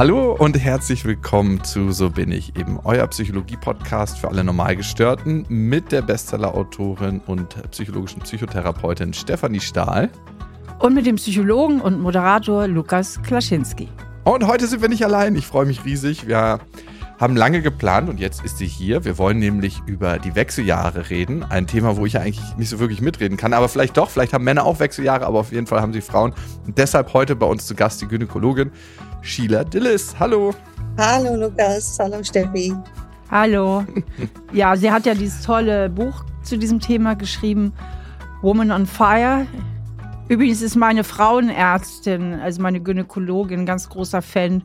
Hallo und herzlich willkommen zu So bin ich, eben euer Psychologie-Podcast für alle Normalgestörten mit der Bestseller-Autorin und psychologischen Psychotherapeutin Stefanie Stahl. Und mit dem Psychologen und Moderator Lukas Klaschinski. Und heute sind wir nicht allein. Ich freue mich riesig. Wir haben lange geplant und jetzt ist sie hier. Wir wollen nämlich über die Wechseljahre reden. Ein Thema, wo ich ja eigentlich nicht so wirklich mitreden kann, aber vielleicht doch. Vielleicht haben Männer auch Wechseljahre, aber auf jeden Fall haben sie Frauen. Und deshalb heute bei uns zu Gast die Gynäkologin Sheila Dillis. Hallo. Hallo Lukas, hallo Steffi. Hallo. Ja, sie hat ja dieses tolle Buch zu diesem Thema geschrieben, Woman on Fire. Übrigens ist meine Frauenärztin, also meine Gynäkologin, ein ganz großer Fan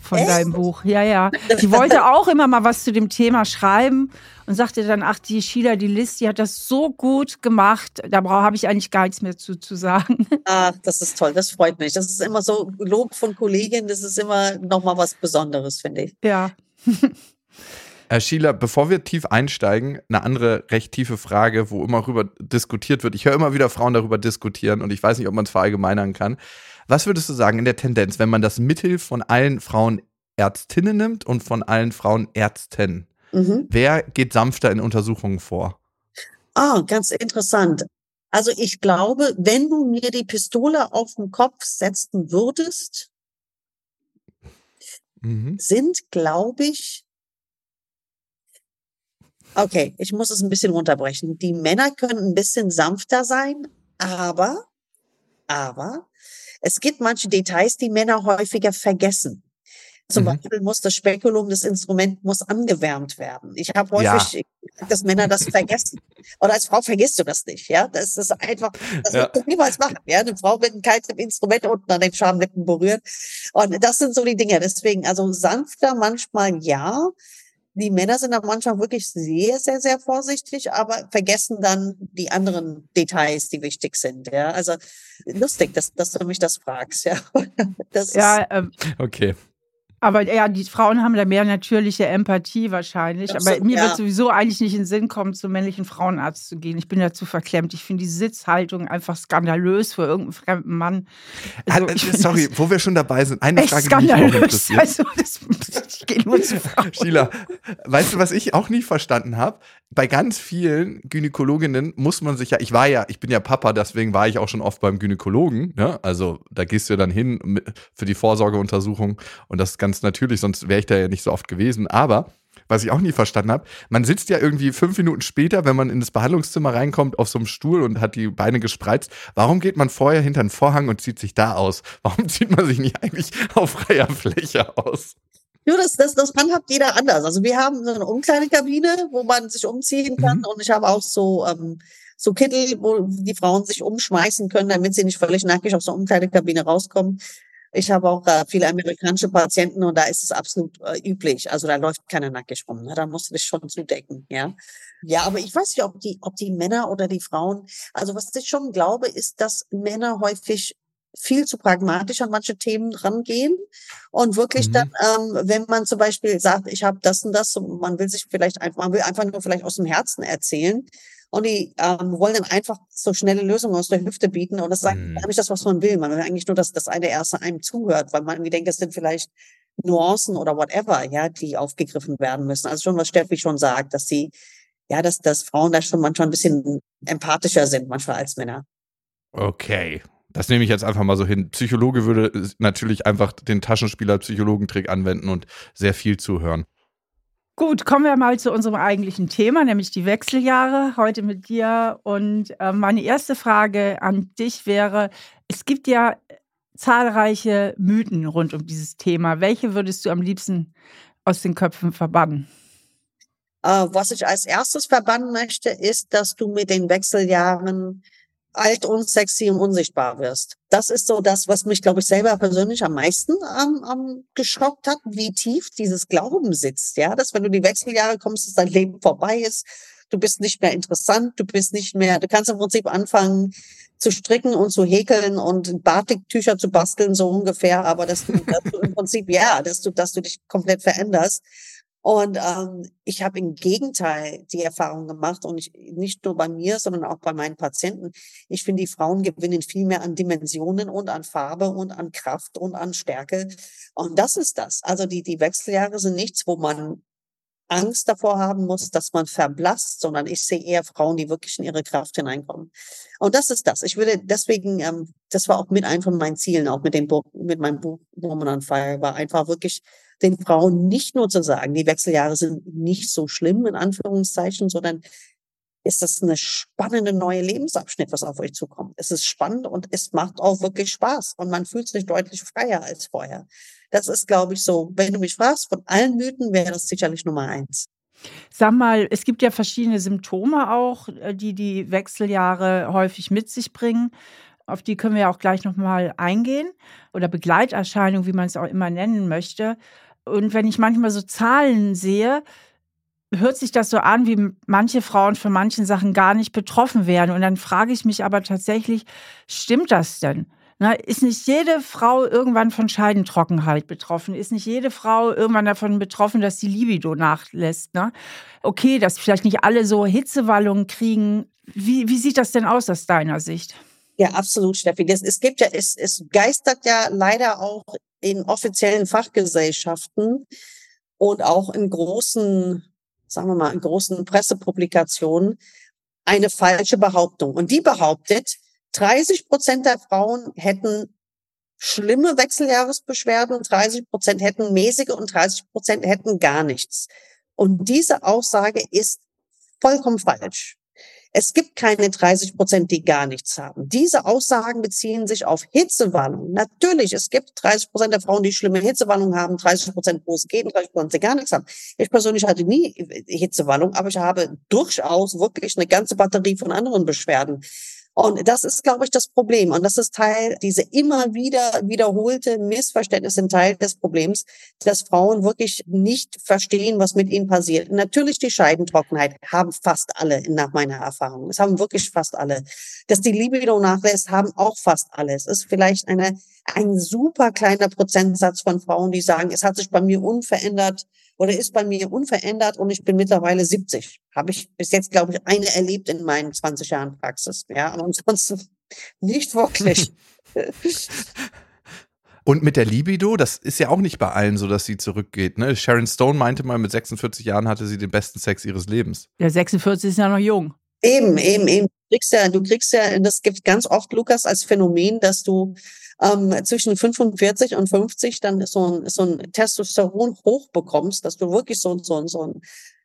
von Echt? deinem Buch. Ja, ja. Die wollte auch immer mal was zu dem Thema schreiben und sagte dann, ach, die Sheila, die Liz, die hat das so gut gemacht, da habe ich eigentlich gar nichts mehr zu, zu sagen. Ach, das ist toll, das freut mich. Das ist immer so Lob von Kolleginnen, das ist immer nochmal was Besonderes, finde ich. Ja. Herr Schieler, bevor wir tief einsteigen, eine andere recht tiefe Frage, wo immer darüber diskutiert wird. Ich höre immer wieder Frauen darüber diskutieren und ich weiß nicht, ob man es verallgemeinern kann. Was würdest du sagen in der Tendenz, wenn man das Mittel von allen Frauen Ärztinnen nimmt und von allen Frauen Ärzten? Mhm. Wer geht sanfter in Untersuchungen vor? Ah, ganz interessant. Also ich glaube, wenn du mir die Pistole auf den Kopf setzen würdest, mhm. sind, glaube ich, okay, ich muss es ein bisschen runterbrechen. Die Männer können ein bisschen sanfter sein, aber, aber es gibt manche Details, die Männer häufiger vergessen. Zum mhm. Beispiel muss das Spekulum, das Instrument muss angewärmt werden. Ich habe häufig, ja. dass Männer das vergessen. Oder als Frau vergisst du das nicht, ja. Das ist einfach, das ja. du niemals machen, ja. Eine Frau wird ein kaltes Instrument unten an den Schamlippen berührt. Und das sind so die Dinge. Deswegen, also sanfter manchmal ja. Die Männer sind da manchmal wirklich sehr, sehr, sehr vorsichtig, aber vergessen dann die anderen Details, die wichtig sind. Ja, also lustig, dass, dass du mich das fragst. Ja, das ja ähm, okay. Aber ja, die Frauen haben da mehr natürliche Empathie wahrscheinlich. Absolut, aber mir ja. wird sowieso eigentlich nicht in den Sinn kommen, zum männlichen Frauenarzt zu gehen. Ich bin dazu verklemmt. Ich finde die Sitzhaltung einfach skandalös für irgendeinen fremden Mann. Also, also, sorry, wo wir schon dabei sind, eine Frage, skandalös. die mich interessiert. Also, das, ich gehe nur zu Frauen. Sheila, weißt du, was ich auch nie verstanden habe? Bei ganz vielen Gynäkologinnen muss man sich ja, ich war ja, ich bin ja Papa, deswegen war ich auch schon oft beim Gynäkologen. Ne? Also da gehst du dann hin für die Vorsorgeuntersuchung und das ist ganz ganz natürlich, sonst wäre ich da ja nicht so oft gewesen. Aber was ich auch nie verstanden habe, man sitzt ja irgendwie fünf Minuten später, wenn man in das Behandlungszimmer reinkommt, auf so einem Stuhl und hat die Beine gespreizt. Warum geht man vorher hinter den Vorhang und zieht sich da aus? Warum zieht man sich nicht eigentlich auf freier Fläche aus? Ja, das, das, das handhabt jeder anders. Also wir haben so eine Umkleidekabine, wo man sich umziehen kann mhm. und ich habe auch so ähm, so Kittel, wo die Frauen sich umschmeißen können, damit sie nicht völlig nackig aus der Umkleidekabine rauskommen. Ich habe auch äh, viele amerikanische Patienten und da ist es absolut äh, üblich. Also da läuft keiner nackig rum. Ne? Da musst du dich schon zudecken, ja. Ja, aber ich weiß nicht, ob die, ob die Männer oder die Frauen, also was ich schon glaube, ist, dass Männer häufig viel zu pragmatisch an manche Themen rangehen und wirklich mhm. dann, ähm, wenn man zum Beispiel sagt, ich habe das und das, und man will sich vielleicht einfach, man will einfach nur vielleicht aus dem Herzen erzählen, und die ähm, wollen dann einfach so schnelle Lösungen aus der Hüfte bieten. Und das ist mhm. nicht das, was man will. Man will eigentlich nur, dass das eine erste einem zuhört, weil man irgendwie denkt, das sind vielleicht Nuancen oder whatever, ja, die aufgegriffen werden müssen. Also schon, was Steffi schon sagt, dass sie, ja, dass, dass Frauen da schon manchmal ein bisschen empathischer sind, manchmal als Männer. Okay. Das nehme ich jetzt einfach mal so hin. Psychologe würde natürlich einfach den Taschenspieler-Psychologentrick anwenden und sehr viel zuhören. Gut, kommen wir mal zu unserem eigentlichen Thema, nämlich die Wechseljahre. Heute mit dir. Und äh, meine erste Frage an dich wäre: Es gibt ja zahlreiche Mythen rund um dieses Thema. Welche würdest du am liebsten aus den Köpfen verbannen? Uh, was ich als erstes verbannen möchte, ist, dass du mit den Wechseljahren alt und sexy und unsichtbar wirst. Das ist so das, was mich, glaube ich, selber persönlich am meisten ähm, ähm, geschockt hat, wie tief dieses Glauben sitzt. Ja, dass wenn du die Wechseljahre kommst, dass dein Leben vorbei ist, du bist nicht mehr interessant, du bist nicht mehr, du kannst im Prinzip anfangen zu stricken und zu häkeln und Batiktücher zu basteln, so ungefähr, aber dass du, dass du im Prinzip, ja, dass du, dass du dich komplett veränderst. Und ähm, ich habe im Gegenteil die Erfahrung gemacht und ich, nicht nur bei mir, sondern auch bei meinen Patienten. Ich finde, die Frauen gewinnen viel mehr an Dimensionen und an Farbe und an Kraft und an Stärke. Und das ist das. Also die, die Wechseljahre sind nichts, wo man Angst davor haben muss, dass man verblasst, sondern ich sehe eher Frauen, die wirklich in ihre Kraft hineinkommen. Und das ist das. Ich würde deswegen, ähm, das war auch mit einem von meinen Zielen, auch mit dem Buch, mit meinem Buch Woman on Fire, war einfach wirklich den Frauen nicht nur zu sagen, die Wechseljahre sind nicht so schlimm, in Anführungszeichen, sondern ist das eine spannende neue Lebensabschnitt, was auf euch zukommt. Es ist spannend und es macht auch wirklich Spaß und man fühlt sich deutlich freier als vorher. Das ist, glaube ich, so, wenn du mich fragst, von allen Mythen wäre das sicherlich Nummer eins. Sag mal, es gibt ja verschiedene Symptome auch, äh, die die Wechseljahre häufig mit sich bringen. Auf die können wir ja auch gleich nochmal eingehen. Oder Begleiterscheinungen, wie man es auch immer nennen möchte. Und wenn ich manchmal so Zahlen sehe, hört sich das so an, wie manche Frauen von manchen Sachen gar nicht betroffen wären. Und dann frage ich mich aber tatsächlich, stimmt das denn? Na, ist nicht jede Frau irgendwann von Scheidentrockenheit betroffen? Ist nicht jede Frau irgendwann davon betroffen, dass die Libido nachlässt? Ne? Okay, dass vielleicht nicht alle so Hitzewallungen kriegen. Wie, wie sieht das denn aus aus deiner Sicht? Ja, absolut, Steffi. Das, es gibt ja, es, es geistert ja leider auch in offiziellen Fachgesellschaften und auch in großen, sagen wir mal, in großen Pressepublikationen eine falsche Behauptung. Und die behauptet, 30 Prozent der Frauen hätten schlimme Wechseljahresbeschwerden, 30 Prozent hätten mäßige und 30 Prozent hätten gar nichts. Und diese Aussage ist vollkommen falsch. Es gibt keine 30 Prozent, die gar nichts haben. Diese Aussagen beziehen sich auf Hitzewarnung. Natürlich, es gibt 30 Prozent der Frauen, die schlimme Hitzewarnung haben, 30 Prozent, wo es geht, und 30 Prozent, die gar nichts haben. Ich persönlich hatte nie Hitzewarnung, aber ich habe durchaus wirklich eine ganze Batterie von anderen Beschwerden. Und das ist, glaube ich, das Problem. Und das ist Teil, diese immer wieder wiederholte Missverständnis sind Teil des Problems, dass Frauen wirklich nicht verstehen, was mit ihnen passiert. Natürlich die Scheidentrockenheit haben fast alle nach meiner Erfahrung. Es haben wirklich fast alle. Dass die Libido nachlässt, haben auch fast alle. Es ist vielleicht eine, ein super kleiner Prozentsatz von Frauen, die sagen, es hat sich bei mir unverändert oder ist bei mir unverändert und ich bin mittlerweile 70. Habe ich bis jetzt, glaube ich, eine erlebt in meinen 20 Jahren Praxis. Ja, und ansonsten nicht wirklich. Und mit der Libido, das ist ja auch nicht bei allen so, dass sie zurückgeht. Ne? Sharon Stone meinte mal, mit 46 Jahren hatte sie den besten Sex ihres Lebens. Ja, 46 ist ja noch jung. Eben, eben, eben. Du kriegst ja, du kriegst ja, das gibt ganz oft, Lukas, als Phänomen, dass du ähm, zwischen 45 und 50 dann so ein, so ein Testosteron hochbekommst, dass du wirklich so, so, so ein,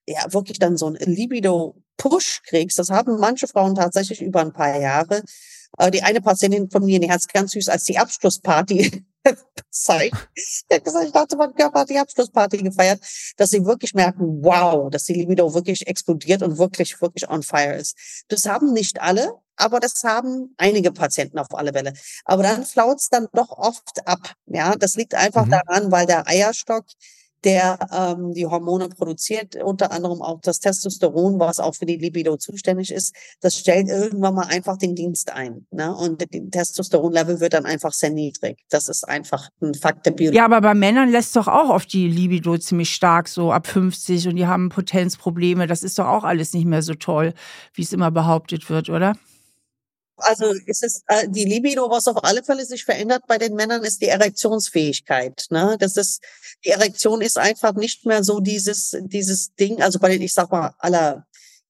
ja, wirklich dann so ein Libido-Push kriegst. Das haben manche Frauen tatsächlich über ein paar Jahre. Äh, die eine Patientin von mir, die hat es ganz süß als die Abschlussparty gesagt, ich dachte, mein Körper hat die Abschlussparty gefeiert, dass sie wirklich merken, wow, dass die Libido wirklich explodiert und wirklich, wirklich on fire ist. Das haben nicht alle, aber das haben einige Patienten auf alle Fälle. Aber dann flaut's dann doch oft ab. Ja, das liegt einfach mhm. daran, weil der Eierstock der ähm, die Hormone produziert, unter anderem auch das Testosteron, was auch für die Libido zuständig ist. Das stellt irgendwann mal einfach den Dienst ein. Ne? Und das Testosteronlevel wird dann einfach sehr niedrig. Das ist einfach ein Fakt der Biologie. Ja, aber bei Männern lässt doch auch auf die Libido ziemlich stark, so ab 50 und die haben Potenzprobleme. Das ist doch auch alles nicht mehr so toll, wie es immer behauptet wird, oder? Also ist es äh, die Libido, was auf alle Fälle sich verändert bei den Männern, ist die Erektionsfähigkeit. Ne? Das ist die Erektion ist einfach nicht mehr so dieses dieses Ding. Also bei den, ich sag mal aller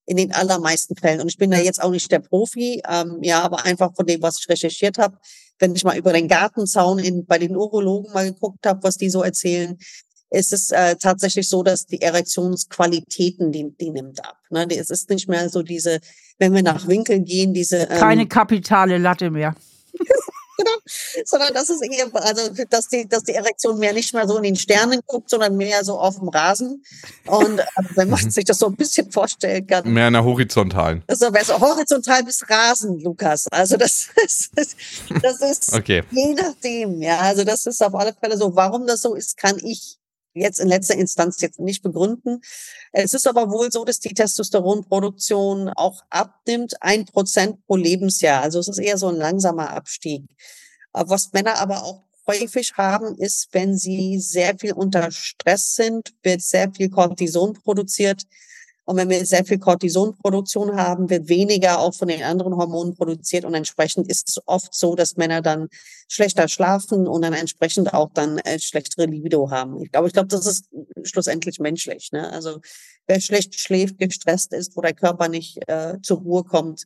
in den allermeisten Fällen. Und ich bin da jetzt auch nicht der Profi, ähm, ja, aber einfach von dem, was ich recherchiert habe, wenn ich mal über den Gartenzaun in, bei den Urologen mal geguckt habe, was die so erzählen, ist es äh, tatsächlich so, dass die Erektionsqualitäten, die, die nimmt ab. Ne? Es ist nicht mehr so diese, wenn wir nach Winkel gehen, diese... Ähm, Keine kapitale Latte mehr. genau, sondern das ist eher, also dass die, dass die Erektion mehr nicht mehr so in den Sternen guckt, sondern mehr so auf dem Rasen. Und äh, wenn man sich das so ein bisschen vorstellen kann. Mehr in der horizontalen. Also so horizontal bis Rasen, Lukas. Also das ist, das ist okay. je nachdem, ja. Also das ist auf alle Fälle so. Warum das so ist, kann ich jetzt in letzter Instanz jetzt nicht begründen. Es ist aber wohl so, dass die Testosteronproduktion auch abnimmt, ein Prozent pro Lebensjahr. Also es ist eher so ein langsamer Abstieg. Was Männer aber auch häufig haben, ist, wenn sie sehr viel unter Stress sind, wird sehr viel Cortison produziert. Und wenn wir sehr viel Cortisonproduktion haben, wird weniger auch von den anderen Hormonen produziert und entsprechend ist es oft so, dass Männer dann schlechter schlafen und dann entsprechend auch dann äh, schlechtere Libido haben. Ich glaube, ich glaube, das ist schlussendlich menschlich. Ne? Also wer schlecht schläft, gestresst ist, wo der Körper nicht äh, zur Ruhe kommt,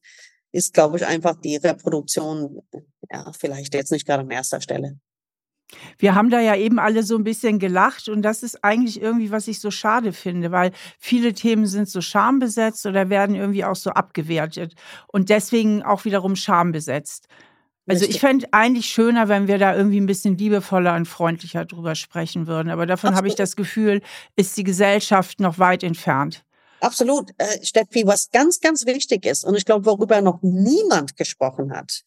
ist, glaube ich, einfach die Reproduktion ja vielleicht jetzt nicht gerade an erster Stelle. Wir haben da ja eben alle so ein bisschen gelacht und das ist eigentlich irgendwie, was ich so schade finde, weil viele Themen sind so schambesetzt oder werden irgendwie auch so abgewertet und deswegen auch wiederum schambesetzt. Also ich fände eigentlich schöner, wenn wir da irgendwie ein bisschen liebevoller und freundlicher drüber sprechen würden. Aber davon habe ich das Gefühl, ist die Gesellschaft noch weit entfernt. Absolut, äh, Steffi, was ganz, ganz wichtig ist und ich glaube, worüber noch niemand gesprochen hat,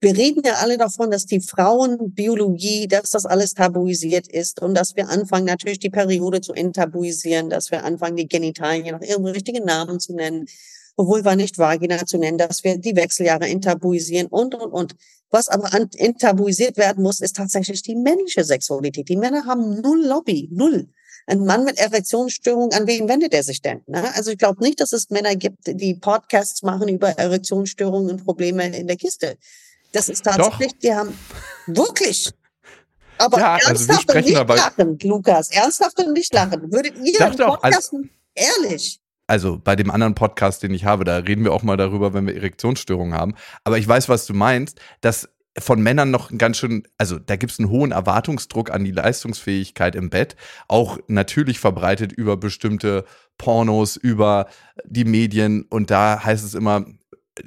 wir reden ja alle davon, dass die Frauenbiologie, dass das alles tabuisiert ist und dass wir anfangen, natürlich die Periode zu enttabuisieren, dass wir anfangen, die Genitalien nach ihrem richtigen Namen zu nennen, Vulva nicht Vagina zu nennen, dass wir die Wechseljahre enttabuisieren und, und, und. Was aber enttabuisiert werden muss, ist tatsächlich die männliche Sexualität. Die Männer haben null Lobby, null. Ein Mann mit Erektionsstörung, an wen wendet er sich denn? Ne? Also ich glaube nicht, dass es Männer gibt, die Podcasts machen über Erektionsstörungen und Probleme in der Kiste. Das ist tatsächlich, Doch. die haben wirklich. Aber ja, also ernsthaft also und nicht lachen, Lukas. Ernsthaft und nicht lachen. Würdet ihr Dachte also Podcasten, also, ehrlich? Also bei dem anderen Podcast, den ich habe, da reden wir auch mal darüber, wenn wir Erektionsstörungen haben. Aber ich weiß, was du meinst, dass von Männern noch ganz schön, also da gibt es einen hohen Erwartungsdruck an die Leistungsfähigkeit im Bett, auch natürlich verbreitet über bestimmte Pornos, über die Medien und da heißt es immer,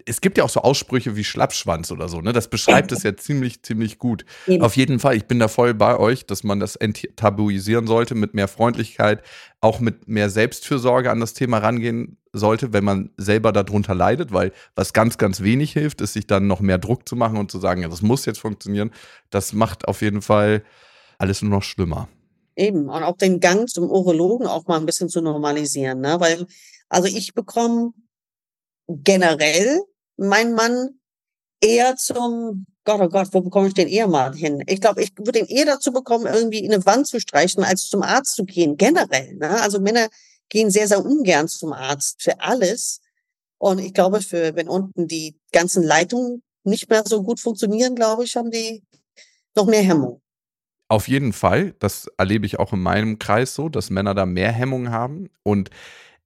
es gibt ja auch so Aussprüche wie Schlappschwanz oder so, ne? Das beschreibt es ja ziemlich, ziemlich gut. Eben. Auf jeden Fall, ich bin da voll bei euch, dass man das enttabuisieren sollte, mit mehr Freundlichkeit, auch mit mehr Selbstfürsorge an das Thema rangehen sollte, wenn man selber darunter leidet, weil was ganz, ganz wenig hilft, ist, sich dann noch mehr Druck zu machen und zu sagen, ja, das muss jetzt funktionieren. Das macht auf jeden Fall alles nur noch schlimmer. Eben, und auch den Gang zum Urologen auch mal ein bisschen zu normalisieren, ne? Weil, also ich bekomme generell mein Mann eher zum Gott, oh Gott, wo bekomme ich den Ehemann hin? Ich glaube, ich würde ihn eher dazu bekommen, irgendwie in eine Wand zu streichen, als zum Arzt zu gehen, generell. Ne? Also Männer gehen sehr, sehr ungern zum Arzt für alles. Und ich glaube, für wenn unten die ganzen Leitungen nicht mehr so gut funktionieren, glaube ich, haben die noch mehr Hemmung. Auf jeden Fall. Das erlebe ich auch in meinem Kreis so, dass Männer da mehr Hemmung haben. Und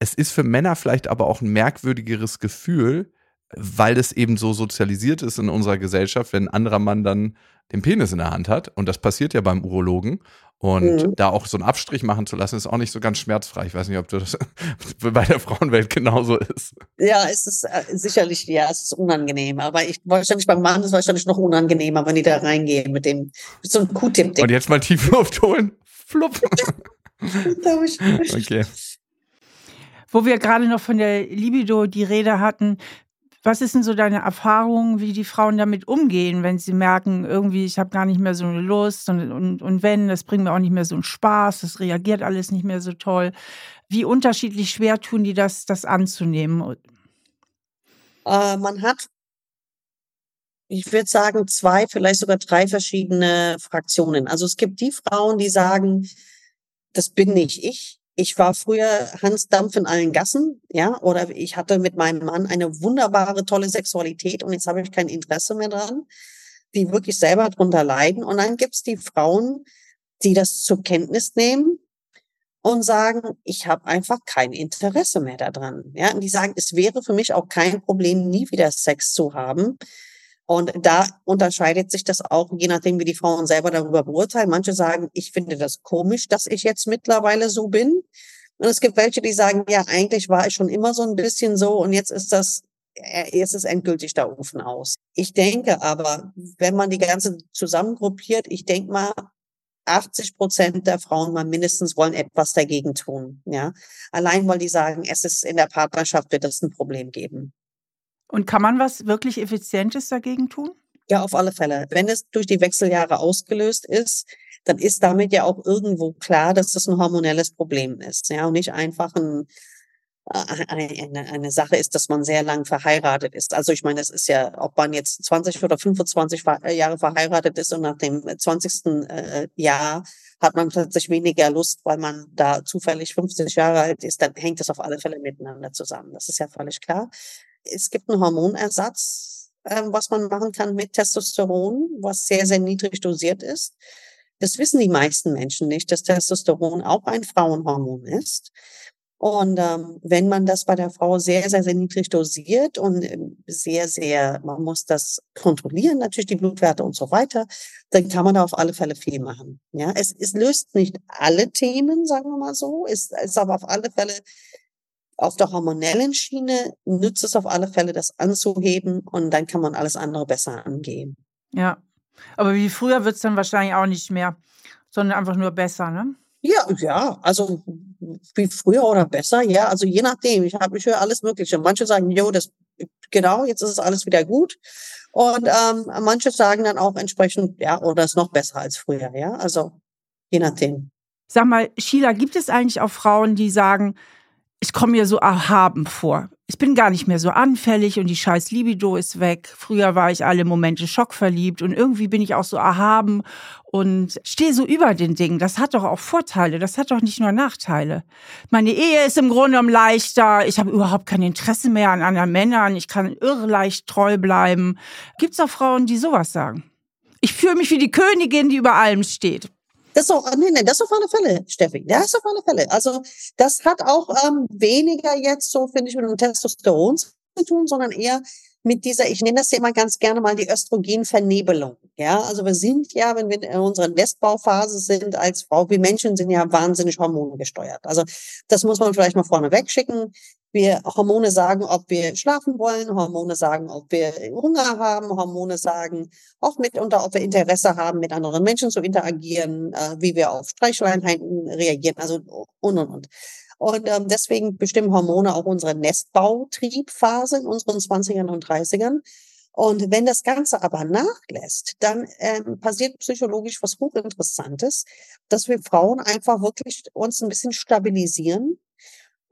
es ist für Männer vielleicht aber auch ein merkwürdigeres Gefühl, weil es eben so sozialisiert ist in unserer Gesellschaft, wenn ein anderer Mann dann den Penis in der Hand hat. Und das passiert ja beim Urologen. Und mhm. da auch so einen Abstrich machen zu lassen, ist auch nicht so ganz schmerzfrei. Ich weiß nicht, ob das bei der Frauenwelt genauso ist. Ja, es ist äh, sicherlich, ja, es ist unangenehm. Aber ich wahrscheinlich beim Mann ist es wahrscheinlich noch unangenehmer, wenn die da reingehen mit dem, mit so einem Q-Tip. Und jetzt mal tief Luft holen. Flupp. okay. Wo wir gerade noch von der Libido die Rede hatten, was ist denn so deine Erfahrung, wie die Frauen damit umgehen, wenn sie merken, irgendwie, ich habe gar nicht mehr so eine Lust und, und, und wenn, das bringt mir auch nicht mehr so einen Spaß, das reagiert alles nicht mehr so toll. Wie unterschiedlich schwer tun die das, das anzunehmen? Äh, man hat, ich würde sagen, zwei, vielleicht sogar drei verschiedene Fraktionen. Also es gibt die Frauen, die sagen, das bin nicht ich, ich war früher Hans Dampf in allen Gassen, ja, oder ich hatte mit meinem Mann eine wunderbare, tolle Sexualität und jetzt habe ich kein Interesse mehr dran, die wirklich selber drunter leiden. Und dann gibt's die Frauen, die das zur Kenntnis nehmen und sagen, ich habe einfach kein Interesse mehr daran. Ja, und die sagen, es wäre für mich auch kein Problem, nie wieder Sex zu haben. Und da unterscheidet sich das auch, je nachdem, wie die Frauen selber darüber beurteilen. Manche sagen, ich finde das komisch, dass ich jetzt mittlerweile so bin. Und es gibt welche, die sagen, ja, eigentlich war ich schon immer so ein bisschen so und jetzt ist das, äh, jetzt ist endgültig der Ofen aus. Ich denke aber, wenn man die ganze zusammengruppiert, ich denke mal, 80 Prozent der Frauen mal mindestens wollen etwas dagegen tun, ja. Allein weil die sagen, es ist in der Partnerschaft wird es ein Problem geben. Und kann man was wirklich Effizientes dagegen tun? Ja, auf alle Fälle. Wenn es durch die Wechseljahre ausgelöst ist, dann ist damit ja auch irgendwo klar, dass das ein hormonelles Problem ist. Ja, und nicht einfach ein, äh, eine, eine Sache ist, dass man sehr lang verheiratet ist. Also ich meine, das ist ja, ob man jetzt 20 oder 25 äh, Jahre verheiratet ist und nach dem 20. Äh, Jahr hat man plötzlich weniger Lust, weil man da zufällig 50 Jahre alt ist, dann hängt das auf alle Fälle miteinander zusammen. Das ist ja völlig klar. Es gibt einen Hormonersatz, ähm, was man machen kann mit Testosteron, was sehr, sehr niedrig dosiert ist. Das wissen die meisten Menschen nicht, dass Testosteron auch ein Frauenhormon ist. Und ähm, wenn man das bei der Frau sehr, sehr, sehr niedrig dosiert und ähm, sehr, sehr, man muss das kontrollieren, natürlich die Blutwerte und so weiter, dann kann man da auf alle Fälle viel machen. Ja, es, es löst nicht alle Themen, sagen wir mal so, ist, ist aber auf alle Fälle auf der hormonellen Schiene nützt es auf alle Fälle, das anzuheben und dann kann man alles andere besser angehen. Ja, aber wie früher wird es dann wahrscheinlich auch nicht mehr, sondern einfach nur besser, ne? Ja, ja, also wie früher oder besser, ja, also je nachdem. Ich habe ich höre alles Mögliche. Manche sagen, jo, das genau, jetzt ist es alles wieder gut. Und ähm, manche sagen dann auch entsprechend, ja, oder ist noch besser als früher, ja. Also je nachdem. Sag mal, Sheila, gibt es eigentlich auch Frauen, die sagen, ich komme mir so erhaben vor. Ich bin gar nicht mehr so anfällig und die scheiß Libido ist weg. Früher war ich alle Momente schockverliebt und irgendwie bin ich auch so erhaben und stehe so über den Dingen. Das hat doch auch Vorteile, das hat doch nicht nur Nachteile. Meine Ehe ist im Grunde genommen leichter, ich habe überhaupt kein Interesse mehr an anderen Männern, ich kann irre leicht treu bleiben. Gibt es auch Frauen, die sowas sagen? Ich fühle mich wie die Königin, die über allem steht. Das auch, nee, nee, das auf alle Fälle, Steffi. Das auf alle Fälle. Also das hat auch ähm, weniger jetzt so, finde ich, mit dem Testosteron zu tun, sondern eher mit dieser, ich nenne das ja immer ganz gerne mal die Östrogenvernebelung. Ja, also wir sind ja, wenn wir in unserer Nestbauphase sind als Frau, wir Menschen sind ja wahnsinnig hormongesteuert. Also das muss man vielleicht mal vorne wegschicken. Wir Hormone sagen, ob wir schlafen wollen, Hormone sagen, ob wir Hunger haben, Hormone sagen auch mitunter, ob wir Interesse haben, mit anderen Menschen zu interagieren, äh, wie wir auf Streicheleinheiten reagieren, also und und und. Und ähm, deswegen bestimmen Hormone auch unsere Nestbautriebphase in unseren 20ern und 30ern. Und wenn das Ganze aber nachlässt, dann ähm, passiert psychologisch was hochinteressantes, dass wir Frauen einfach wirklich uns ein bisschen stabilisieren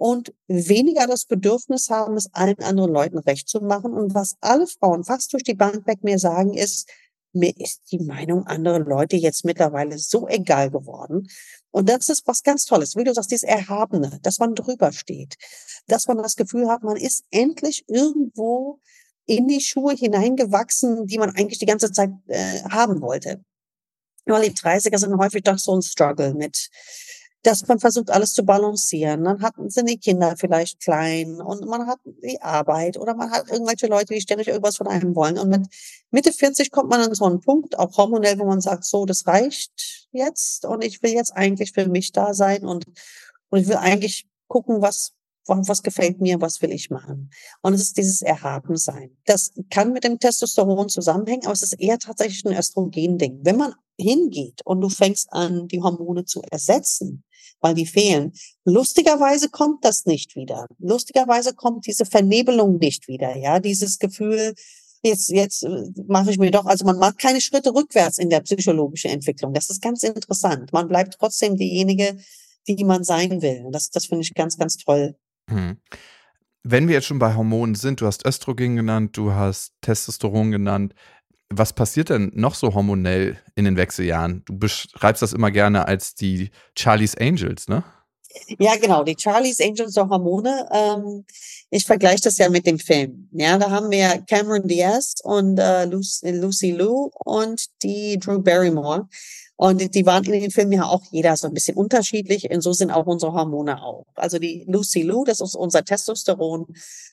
und weniger das Bedürfnis haben, es allen anderen Leuten recht zu machen. Und was alle Frauen fast durch die Bank weg mir sagen, ist, mir ist die Meinung anderer Leute jetzt mittlerweile so egal geworden. Und das ist was ganz Tolles. Wie du sagst, dieses Erhabene, dass man drüber steht, dass man das Gefühl hat, man ist endlich irgendwo in die Schuhe hineingewachsen, die man eigentlich die ganze Zeit äh, haben wollte. Weil die 30er sind häufig doch so ein Struggle mit dass man versucht, alles zu balancieren. Dann hat, sind die Kinder vielleicht klein und man hat die Arbeit oder man hat irgendwelche Leute, die ständig irgendwas von einem wollen. Und mit Mitte 40 kommt man an so einen Punkt, auch hormonell, wo man sagt, so, das reicht jetzt und ich will jetzt eigentlich für mich da sein und, und ich will eigentlich gucken, was, was gefällt mir, was will ich machen. Und es ist dieses Erhabensein. Das kann mit dem Testosteron zusammenhängen, aber es ist eher tatsächlich ein Östrogen-Ding. Wenn man hingeht und du fängst an, die Hormone zu ersetzen, weil die fehlen. Lustigerweise kommt das nicht wieder. Lustigerweise kommt diese Vernebelung nicht wieder. Ja, dieses Gefühl, jetzt, jetzt äh, mache ich mir doch, also man macht keine Schritte rückwärts in der psychologischen Entwicklung. Das ist ganz interessant. Man bleibt trotzdem diejenige, die man sein will. Das, das finde ich ganz, ganz toll. Hm. Wenn wir jetzt schon bei Hormonen sind, du hast Östrogen genannt, du hast Testosteron genannt was passiert denn noch so hormonell in den Wechseljahren? Du beschreibst das immer gerne als die Charlie's Angels, ne? Ja, genau, die Charlie's Angels der Hormone. Ähm, ich vergleiche das ja mit dem Film. Ja, da haben wir Cameron Diaz und äh, Lucy, Lucy Liu und die Drew Barrymore. Und die waren in den Filmen ja auch jeder so ein bisschen unterschiedlich. Und so sind auch unsere Hormone auch. Also die Lucy Lou, das ist unser Testosteron.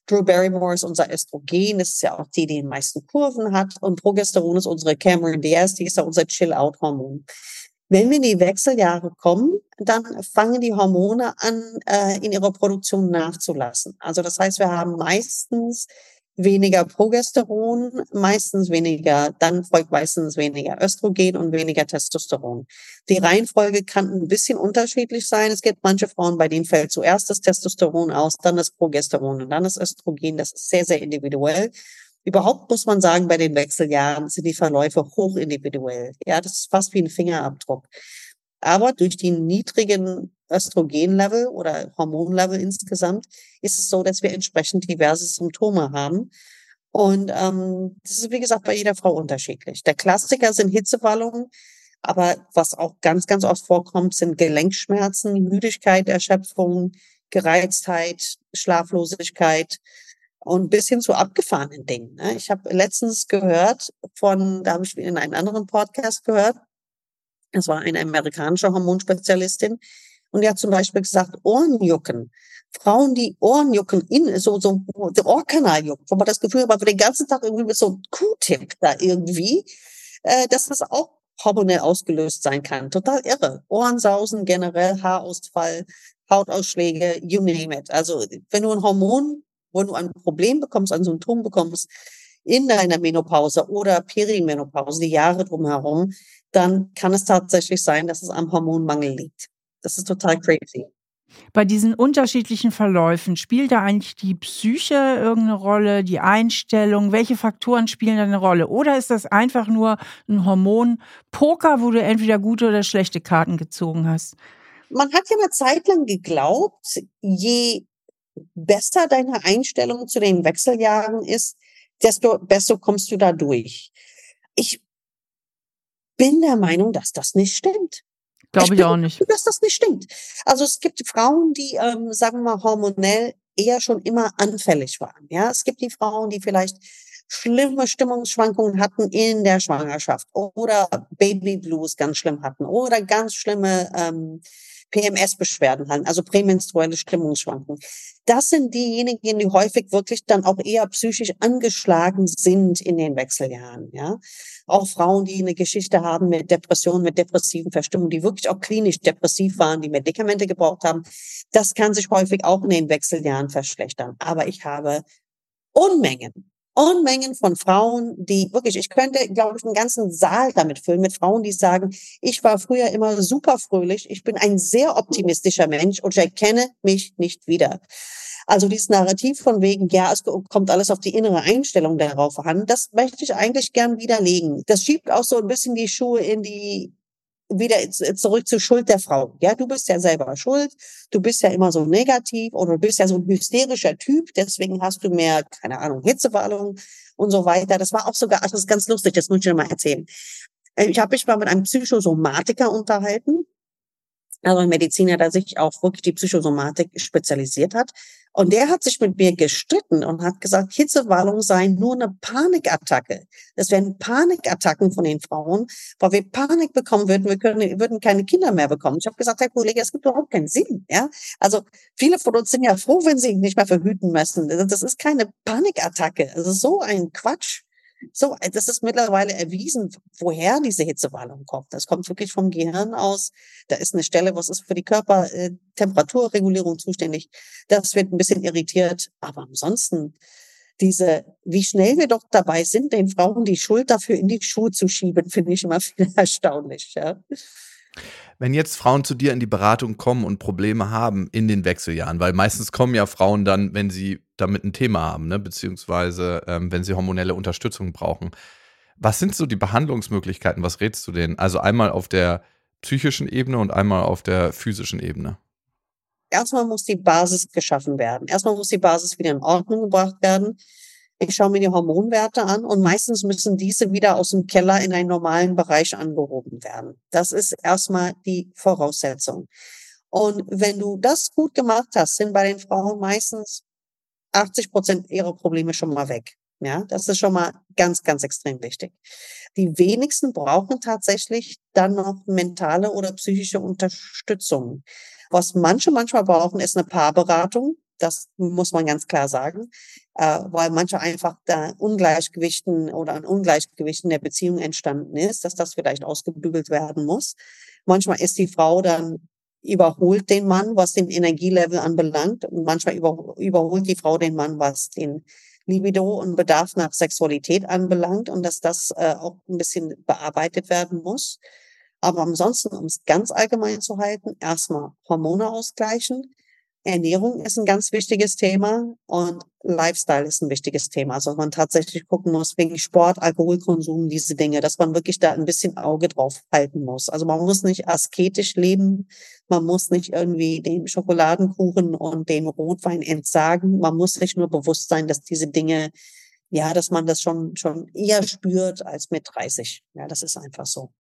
Drew Barrymore ist unser Östrogen. Das ist ja auch die, die den meisten Kurven hat. Und Progesteron ist unsere Cameron Diaz. Die ist ja unser Chill-Out-Hormon. Wenn wir in die Wechseljahre kommen, dann fangen die Hormone an, äh, in ihrer Produktion nachzulassen. Also das heißt, wir haben meistens weniger Progesteron, meistens weniger, dann folgt meistens weniger Östrogen und weniger Testosteron. Die Reihenfolge kann ein bisschen unterschiedlich sein. Es gibt manche Frauen, bei denen fällt zuerst das Testosteron aus, dann das Progesteron und dann das Östrogen. Das ist sehr, sehr individuell. Überhaupt muss man sagen, bei den Wechseljahren sind die Verläufe hochindividuell. Ja, das ist fast wie ein Fingerabdruck. Aber durch die niedrigen Östrogenlevel oder Hormonlevel insgesamt, ist es so, dass wir entsprechend diverse Symptome haben. Und ähm, das ist, wie gesagt, bei jeder Frau unterschiedlich. Der Klassiker sind Hitzewallungen, aber was auch ganz, ganz oft vorkommt, sind Gelenkschmerzen, Müdigkeit, Erschöpfung, Gereiztheit, Schlaflosigkeit und bis hin zu abgefahrenen Dingen. Ne? Ich habe letztens gehört von, da habe ich in einem anderen Podcast gehört, das war eine amerikanische Hormonspezialistin, und die hat zum Beispiel gesagt, Ohrenjucken. Frauen, die Ohrenjucken in, so, so, der Ohrkanal juckt, wo man das Gefühl hat, man den ganzen Tag irgendwie mit so einem Q-Tip da irgendwie, äh, dass das auch hormonell ausgelöst sein kann. Total irre. Ohrensausen generell, Haarausfall, Hautausschläge, you name it. Also, wenn du ein Hormon, wo du ein Problem bekommst, ein Symptom bekommst, in deiner Menopause oder Perimenopause, die Jahre drumherum, dann kann es tatsächlich sein, dass es am Hormonmangel liegt. Das ist total crazy. Bei diesen unterschiedlichen Verläufen spielt da eigentlich die Psyche irgendeine Rolle, die Einstellung? Welche Faktoren spielen da eine Rolle? Oder ist das einfach nur ein Hormon-Poker, wo du entweder gute oder schlechte Karten gezogen hast? Man hat ja eine Zeit lang geglaubt, je besser deine Einstellung zu den Wechseljahren ist, desto besser kommst du da durch. Ich bin der Meinung, dass das nicht stimmt. Glaube ich, ich auch nicht. Dass das nicht stimmt. Also es gibt Frauen, die, ähm, sagen wir mal, hormonell eher schon immer anfällig waren. Ja, es gibt die Frauen, die vielleicht schlimme Stimmungsschwankungen hatten in der Schwangerschaft oder Baby Blues ganz schlimm hatten oder ganz schlimme ähm, PMS-Beschwerden haben, also prämenstruelle Stimmungsschwankungen. Das sind diejenigen, die häufig wirklich dann auch eher psychisch angeschlagen sind in den Wechseljahren. Ja, auch Frauen, die eine Geschichte haben mit Depressionen, mit depressiven Verstimmungen, die wirklich auch klinisch depressiv waren, die Medikamente gebraucht haben. Das kann sich häufig auch in den Wechseljahren verschlechtern. Aber ich habe Unmengen Unmengen von Frauen, die wirklich, ich könnte, glaube ich, einen ganzen Saal damit füllen mit Frauen, die sagen, ich war früher immer super fröhlich, ich bin ein sehr optimistischer Mensch und ich erkenne mich nicht wieder. Also dieses Narrativ von wegen, ja, es kommt alles auf die innere Einstellung darauf an, das möchte ich eigentlich gern widerlegen. Das schiebt auch so ein bisschen die Schuhe in die wieder zurück zur Schuld der Frau. Ja, du bist ja selber schuld. Du bist ja immer so negativ oder du bist ja so ein hysterischer Typ. Deswegen hast du mehr, keine Ahnung, Hitzewallung und so weiter. Das war auch sogar, das ist ganz lustig, das muss ich dir mal erzählen. Äh, ich habe mich mal mit einem Psychosomatiker unterhalten also ein Mediziner, der sich auf wirklich die Psychosomatik spezialisiert hat. Und der hat sich mit mir gestritten und hat gesagt, Hitzewallung sei nur eine Panikattacke. Das wären Panikattacken von den Frauen, weil wir Panik bekommen würden, wir können, würden keine Kinder mehr bekommen. Ich habe gesagt, Herr Kollege, es gibt überhaupt keinen Sinn. Ja, Also viele von uns sind ja froh, wenn sie nicht mehr verhüten müssen. Das ist keine Panikattacke. Das ist so ein Quatsch. So, äh, das ist mittlerweile erwiesen, woher diese Hitzewallung kommt. Das kommt wirklich vom Gehirn aus. Da ist eine Stelle, was ist für die Körpertemperaturregulierung äh, zuständig. Das wird ein bisschen irritiert. Aber ansonsten, diese, wie schnell wir doch dabei sind, den Frauen die Schuld dafür in die Schuhe zu schieben, finde ich immer viel erstaunlich. Ja. Wenn jetzt Frauen zu dir in die Beratung kommen und Probleme haben in den Wechseljahren, weil meistens kommen ja Frauen dann, wenn sie damit ein Thema haben, ne? beziehungsweise ähm, wenn sie hormonelle Unterstützung brauchen. Was sind so die Behandlungsmöglichkeiten? Was rätst du denen? Also einmal auf der psychischen Ebene und einmal auf der physischen Ebene. Erstmal muss die Basis geschaffen werden. Erstmal muss die Basis wieder in Ordnung gebracht werden. Ich schaue mir die Hormonwerte an und meistens müssen diese wieder aus dem Keller in einen normalen Bereich angehoben werden. Das ist erstmal die Voraussetzung. Und wenn du das gut gemacht hast, sind bei den Frauen meistens 80 Prozent ihrer Probleme schon mal weg. Ja, das ist schon mal ganz, ganz extrem wichtig. Die wenigsten brauchen tatsächlich dann noch mentale oder psychische Unterstützung. Was manche manchmal brauchen, ist eine Paarberatung. Das muss man ganz klar sagen, äh, weil manche einfach da Ungleichgewichten oder ein Ungleichgewicht in der Beziehung entstanden ist, dass das vielleicht ausgebügelt werden muss. Manchmal ist die Frau dann überholt den Mann, was den Energielevel anbelangt. Und manchmal über, überholt die Frau den Mann, was den Libido und Bedarf nach Sexualität anbelangt und dass das äh, auch ein bisschen bearbeitet werden muss. Aber ansonsten, um es ganz allgemein zu halten, erstmal Hormone ausgleichen, Ernährung ist ein ganz wichtiges Thema und Lifestyle ist ein wichtiges Thema. Also man tatsächlich gucken muss wegen Sport, Alkoholkonsum, diese Dinge, dass man wirklich da ein bisschen Auge drauf halten muss. Also man muss nicht asketisch leben, Man muss nicht irgendwie den Schokoladenkuchen und den Rotwein entsagen. Man muss sich nur bewusst sein, dass diese Dinge, ja, dass man das schon, schon eher spürt als mit 30. Ja, das ist einfach so.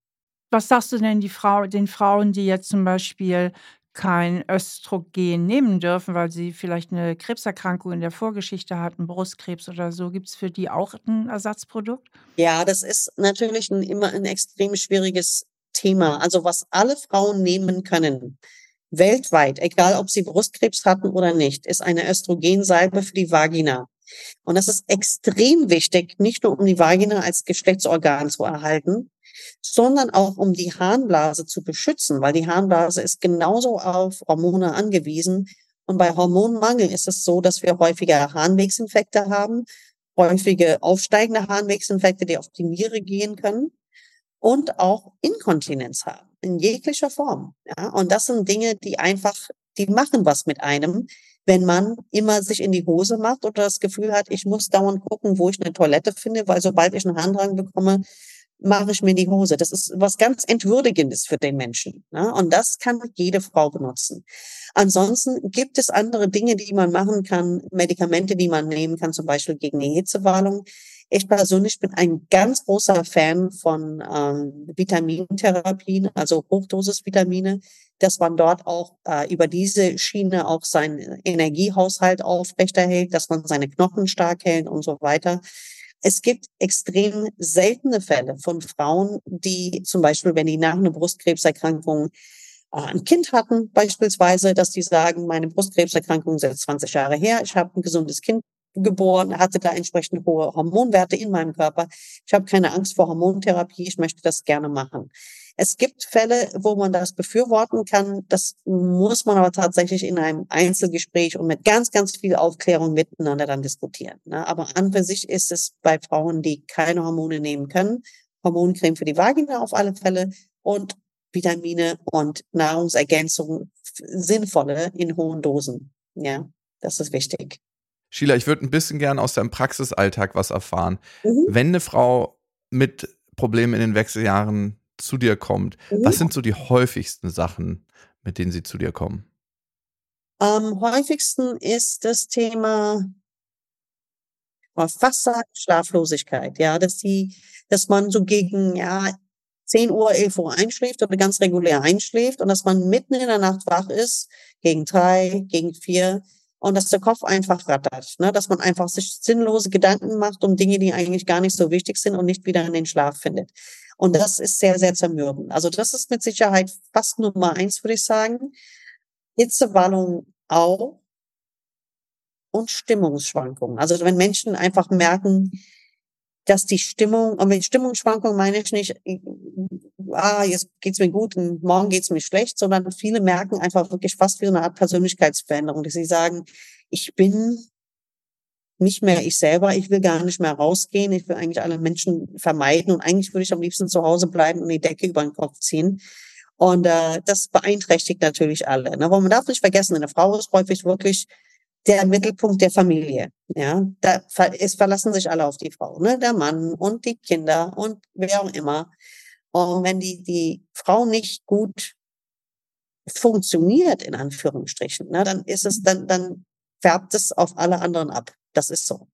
Was sagst du denn die Frau, den Frauen, die jetzt zum Beispiel kein Östrogen nehmen dürfen, weil sie vielleicht eine Krebserkrankung in der Vorgeschichte hatten, Brustkrebs oder so? Gibt es für die auch ein Ersatzprodukt? Ja, das ist natürlich ein, immer ein extrem schwieriges Thema. Also was alle Frauen nehmen können, weltweit, egal ob sie Brustkrebs hatten oder nicht, ist eine Östrogensalbe für die Vagina. Und das ist extrem wichtig, nicht nur um die Vagina als Geschlechtsorgan zu erhalten, sondern auch um die Harnblase zu beschützen, weil die Harnblase ist genauso auf Hormone angewiesen. Und bei Hormonmangel ist es so, dass wir häufiger Harnwegsinfekte haben, häufige aufsteigende Harnwegsinfekte, die auf die Niere gehen können und auch Inkontinenz haben, in jeglicher Form. Ja, und das sind Dinge, die einfach, die machen was mit einem, wenn man immer sich in die Hose macht oder das Gefühl hat, ich muss dauernd gucken, wo ich eine Toilette finde, weil sobald ich einen Harndrang bekomme, mache ich mir die Hose. Das ist was ganz Entwürdigendes für den Menschen. Ne? Und das kann jede Frau benutzen. Ansonsten gibt es andere Dinge, die man machen kann, Medikamente, die man nehmen kann, zum Beispiel gegen die Hitzewallung. Ich persönlich bin ein ganz großer Fan von ähm, Vitamintherapien, also Hochdosisvitamine, dass man dort auch äh, über diese Schiene auch seinen Energiehaushalt aufrechterhält, dass man seine Knochen stark hält und so weiter. Es gibt extrem seltene Fälle von Frauen, die zum Beispiel, wenn die nach einer Brustkrebserkrankung äh, ein Kind hatten, beispielsweise, dass die sagen, meine Brustkrebserkrankung ist jetzt 20 Jahre her, ich habe ein gesundes Kind geboren, hatte da entsprechend hohe Hormonwerte in meinem Körper. Ich habe keine Angst vor Hormontherapie, ich möchte das gerne machen. Es gibt Fälle, wo man das befürworten kann. Das muss man aber tatsächlich in einem Einzelgespräch und mit ganz, ganz viel Aufklärung miteinander dann diskutieren. Ne? Aber an für sich ist es bei Frauen, die keine Hormone nehmen können, Hormoncreme für die Vagina auf alle Fälle und Vitamine und Nahrungsergänzungen sinnvolle in hohen Dosen. Ja, das ist wichtig. Sheila, ich würde ein bisschen gern aus deinem Praxisalltag was erfahren. Mhm. Wenn eine Frau mit Problemen in den Wechseljahren zu dir kommt, mhm. was sind so die häufigsten Sachen, mit denen sie zu dir kommen? Am häufigsten ist das Thema fast sagen Schlaflosigkeit, ja, dass die, dass man so gegen ja 10 Uhr, 11 Uhr einschläft oder ganz regulär einschläft und dass man mitten in der Nacht wach ist, gegen drei, gegen vier und dass der Kopf einfach rattert, ne? dass man einfach sich sinnlose Gedanken macht um Dinge, die eigentlich gar nicht so wichtig sind und nicht wieder in den Schlaf findet. Und das ist sehr, sehr zermürbend. Also das ist mit Sicherheit fast Nummer eins, würde ich sagen. Hitzewallung auch und Stimmungsschwankungen. Also wenn Menschen einfach merken, dass die Stimmung, und mit Stimmungsschwankungen meine ich nicht, ah, jetzt geht's mir gut und morgen geht's mir schlecht, sondern viele merken einfach wirklich fast wie eine Art Persönlichkeitsveränderung, dass sie sagen, ich bin nicht mehr ich selber, ich will gar nicht mehr rausgehen, ich will eigentlich alle Menschen vermeiden und eigentlich würde ich am liebsten zu Hause bleiben und die Decke über den Kopf ziehen. Und äh, das beeinträchtigt natürlich alle. Ne? Aber man darf nicht vergessen, eine Frau ist häufig wirklich der Mittelpunkt der Familie. Ja, da es verlassen sich alle auf die Frau, ne? Der Mann und die Kinder und wer auch immer. Und wenn die die Frau nicht gut funktioniert in Anführungsstrichen, ne, dann ist es dann dann färbt es auf alle anderen ab. Das ist so.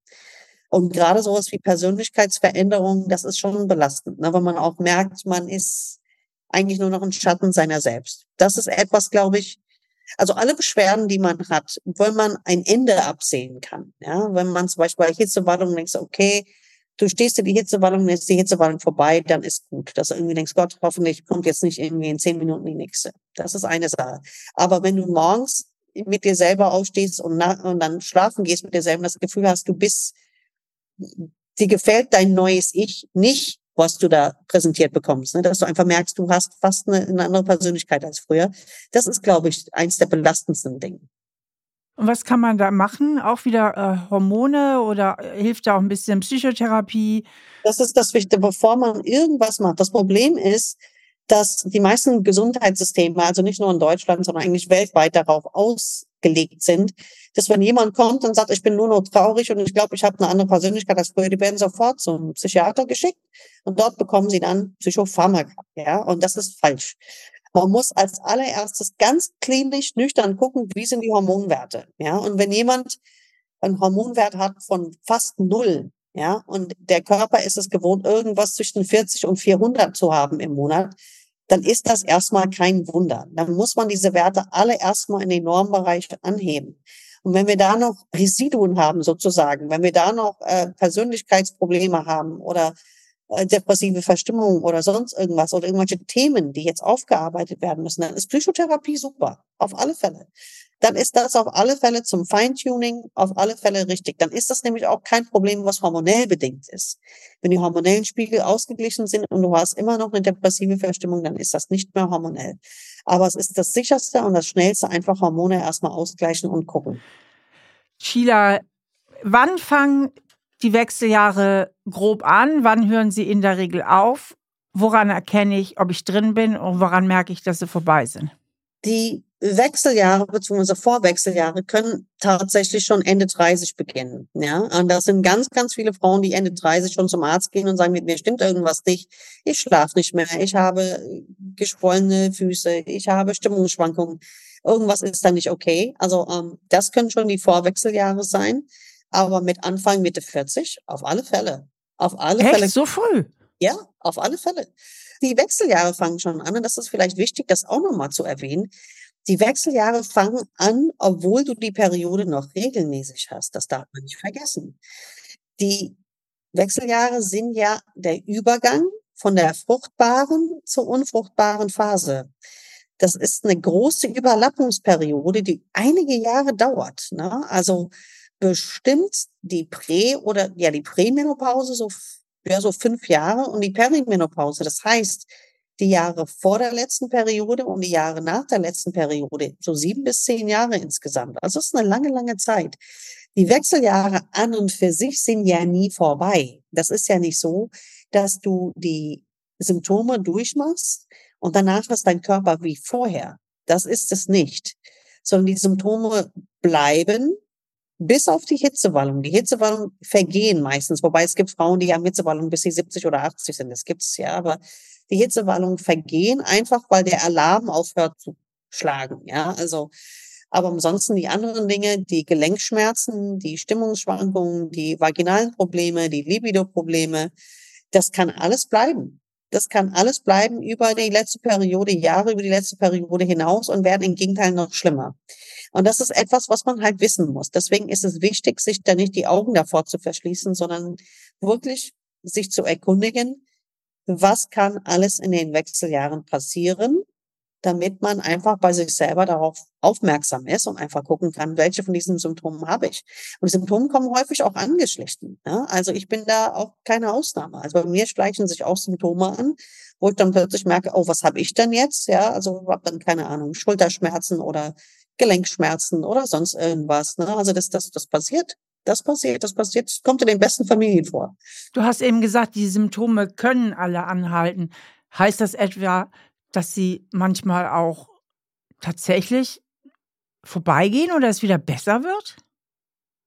Und gerade sowas wie Persönlichkeitsveränderung, das ist schon belastend, ne? wenn man auch merkt, man ist eigentlich nur noch ein Schatten seiner selbst. Das ist etwas, glaube ich, also alle Beschwerden, die man hat, wenn man ein Ende absehen kann. Ja, wenn man zum Beispiel bei Hitzewallung denkt, okay, du stehst in die Hitzewallung, ist die Hitzewallung vorbei, dann ist gut. Dass du irgendwie denkst, Gott, hoffentlich kommt jetzt nicht irgendwie in zehn Minuten die nächste. Das ist eine Sache. Aber wenn du morgens mit dir selber aufstehst und, und dann schlafen gehst mit dir selber, das Gefühl hast, du bist, dir gefällt dein neues Ich nicht, was du da präsentiert bekommst, ne? dass du einfach merkst, du hast fast eine, eine andere Persönlichkeit als früher. Das ist, glaube ich, eins der belastendsten Dinge. Und was kann man da machen? Auch wieder äh, Hormone oder äh, hilft da auch ein bisschen Psychotherapie? Das ist das Wichtige, bevor man irgendwas macht. Das Problem ist, dass die meisten Gesundheitssysteme, also nicht nur in Deutschland, sondern eigentlich weltweit darauf ausgelegt sind, dass wenn jemand kommt und sagt, ich bin nur noch traurig und ich glaube, ich habe eine andere Persönlichkeit als früher, die werden sofort zum Psychiater geschickt und dort bekommen sie dann Psychopharmaka. Ja, und das ist falsch. Man muss als allererstes ganz klinisch nüchtern gucken, wie sind die Hormonwerte. Ja, und wenn jemand einen Hormonwert hat von fast null, ja, und der Körper ist es gewohnt, irgendwas zwischen 40 und 400 zu haben im Monat, dann ist das erstmal kein Wunder. Dann muss man diese Werte alle erstmal in den Normbereich anheben. Und wenn wir da noch Residuen haben, sozusagen, wenn wir da noch äh, Persönlichkeitsprobleme haben oder äh, depressive Verstimmung oder sonst irgendwas oder irgendwelche Themen, die jetzt aufgearbeitet werden müssen, dann ist Psychotherapie super. Auf alle Fälle dann ist das auf alle Fälle zum Feintuning auf alle Fälle richtig. Dann ist das nämlich auch kein Problem, was hormonell bedingt ist. Wenn die hormonellen Spiegel ausgeglichen sind und du hast immer noch eine depressive Verstimmung, dann ist das nicht mehr hormonell. Aber es ist das sicherste und das schnellste, einfach Hormone erstmal ausgleichen und gucken. Sheila, wann fangen die Wechseljahre grob an? Wann hören sie in der Regel auf? Woran erkenne ich, ob ich drin bin und woran merke ich, dass sie vorbei sind? Die Wechseljahre bzw. Vorwechseljahre können tatsächlich schon Ende 30 beginnen. Ja, und das sind ganz, ganz viele Frauen, die Ende 30 schon zum Arzt gehen und sagen, mit mir stimmt irgendwas nicht. Ich schlafe nicht mehr, ich habe geschwollene Füße, ich habe Stimmungsschwankungen. Irgendwas ist da nicht okay. Also ähm, das können schon die Vorwechseljahre sein, aber mit Anfang Mitte 40 auf alle Fälle. Auf alle Echt? Fälle. So früh? Ja, auf alle Fälle. Die Wechseljahre fangen schon an und das ist vielleicht wichtig, das auch nochmal zu erwähnen. Die Wechseljahre fangen an, obwohl du die Periode noch regelmäßig hast. Das darf man nicht vergessen. Die Wechseljahre sind ja der Übergang von der fruchtbaren zur unfruchtbaren Phase. Das ist eine große Überlappungsperiode, die einige Jahre dauert. Ne? Also bestimmt die Prä- oder ja die Prämenopause so ja so fünf Jahre und die Perimenopause. Das heißt, die Jahre vor der letzten Periode und die Jahre nach der letzten Periode, so sieben bis zehn Jahre insgesamt. Also es ist eine lange, lange Zeit. Die Wechseljahre an und für sich sind ja nie vorbei. Das ist ja nicht so, dass du die Symptome durchmachst und danach ist dein Körper wie vorher. Das ist es nicht, sondern die Symptome bleiben bis auf die Hitzewallung. Die Hitzewallung vergehen meistens, wobei es gibt Frauen, die haben Hitzewallung bis sie 70 oder 80 sind. Das gibt's ja, aber die Hitzewallungen vergehen einfach, weil der Alarm aufhört zu schlagen. Ja, also aber ansonsten die anderen Dinge, die Gelenkschmerzen, die Stimmungsschwankungen, die vaginalen Probleme, die Libido-Probleme, das kann alles bleiben. Das kann alles bleiben über die letzte Periode, Jahre über die letzte Periode hinaus und werden im Gegenteil noch schlimmer. Und das ist etwas, was man halt wissen muss. Deswegen ist es wichtig, sich da nicht die Augen davor zu verschließen, sondern wirklich sich zu erkundigen, was kann alles in den Wechseljahren passieren, damit man einfach bei sich selber darauf aufmerksam ist und einfach gucken kann, welche von diesen Symptomen habe ich. Und Symptome kommen häufig auch angeschlichen. Ja? Also ich bin da auch keine Ausnahme. Also bei mir schleichen sich auch Symptome an, wo ich dann plötzlich merke, oh, was habe ich denn jetzt? Ja, also habe dann keine Ahnung, Schulterschmerzen oder Gelenkschmerzen oder sonst irgendwas. Ne? Also das, das, das passiert. Das passiert, das passiert, das kommt in den besten Familien vor. Du hast eben gesagt, die Symptome können alle anhalten. Heißt das etwa, dass sie manchmal auch tatsächlich vorbeigehen oder es wieder besser wird?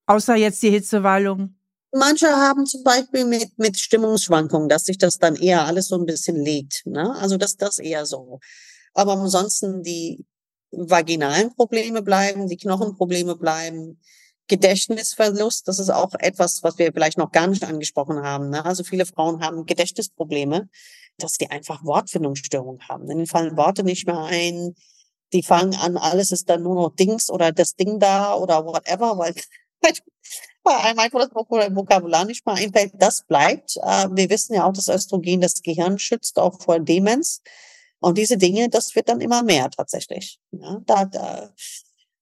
Außer jetzt die Hitzewallung. Manche haben zum Beispiel mit, mit Stimmungsschwankungen, dass sich das dann eher alles so ein bisschen legt. Ne? Also das, das eher so. Aber ansonsten die vaginalen Probleme bleiben, die Knochenprobleme bleiben, Gedächtnisverlust, das ist auch etwas, was wir vielleicht noch gar nicht angesprochen haben. Ne? Also viele Frauen haben Gedächtnisprobleme, dass sie einfach Wortfindungsstörungen haben. Ihnen fallen Worte nicht mehr ein. Die fangen an, alles ist dann nur noch Dings oder das Ding da oder whatever, weil bei einem einfach das Vokabular nicht mehr einfällt. Das bleibt. Äh, wir wissen ja auch, dass Östrogen das Gehirn schützt, auch vor Demenz. Und diese Dinge, das wird dann immer mehr tatsächlich. Ja, da, da,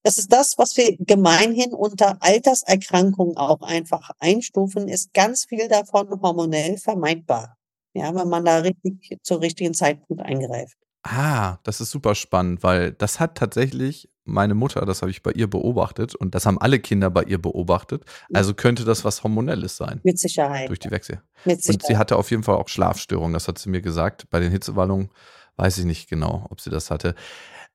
das ist das, was wir gemeinhin unter Alterserkrankungen auch einfach einstufen, ist ganz viel davon hormonell vermeidbar. Ja, wenn man da richtig zur richtigen Zeitpunkt eingreift. Ah, das ist super spannend, weil das hat tatsächlich meine Mutter, das habe ich bei ihr beobachtet und das haben alle Kinder bei ihr beobachtet. Also könnte das was Hormonelles sein. Mit Sicherheit. Durch die Wechsel. Mit Sicherheit. Und sie hatte auf jeden Fall auch Schlafstörungen, das hat sie mir gesagt. Bei den Hitzewallungen weiß ich nicht genau, ob sie das hatte.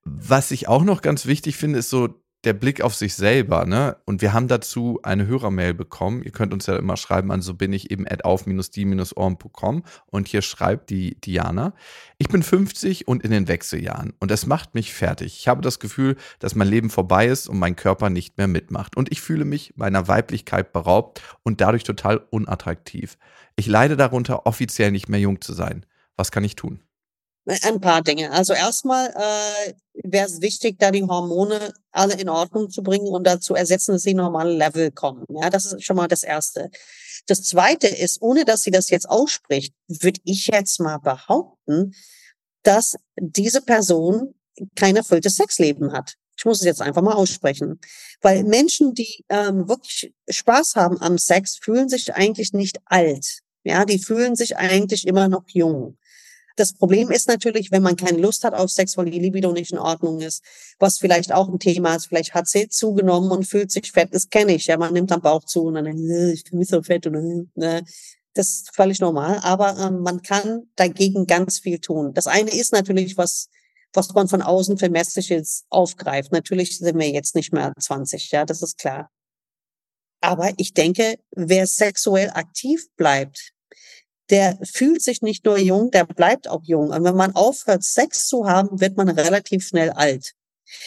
Was ich auch noch ganz wichtig finde, ist so der Blick auf sich selber, ne? Und wir haben dazu eine Hörermail bekommen. Ihr könnt uns ja immer schreiben an so bin ich eben at auf-die-ohren.com und hier schreibt die Diana. Ich bin 50 und in den Wechseljahren und es macht mich fertig. Ich habe das Gefühl, dass mein Leben vorbei ist und mein Körper nicht mehr mitmacht und ich fühle mich meiner Weiblichkeit beraubt und dadurch total unattraktiv. Ich leide darunter, offiziell nicht mehr jung zu sein. Was kann ich tun? Ein paar Dinge. Also erstmal äh, wäre es wichtig, da die Hormone alle in Ordnung zu bringen und dazu ersetzen, dass sie normale Level kommen. Ja, das ist schon mal das Erste. Das Zweite ist, ohne dass sie das jetzt ausspricht, würde ich jetzt mal behaupten, dass diese Person kein erfülltes Sexleben hat. Ich muss es jetzt einfach mal aussprechen. Weil Menschen, die ähm, wirklich Spaß haben am Sex, fühlen sich eigentlich nicht alt. Ja, die fühlen sich eigentlich immer noch jung. Das Problem ist natürlich, wenn man keine Lust hat auf Sex, weil die Libido nicht in Ordnung ist, was vielleicht auch ein Thema ist, vielleicht hat sie zugenommen und fühlt sich fett, das kenne ich, ja, man nimmt am Bauch zu und dann, äh, ich mich so fett und, äh, ne. das ist völlig normal, aber ähm, man kann dagegen ganz viel tun. Das eine ist natürlich, was was man von außen für Messages aufgreift. Natürlich sind wir jetzt nicht mehr 20, ja, das ist klar. Aber ich denke, wer sexuell aktiv bleibt, der fühlt sich nicht nur jung, der bleibt auch jung. Und wenn man aufhört, Sex zu haben, wird man relativ schnell alt.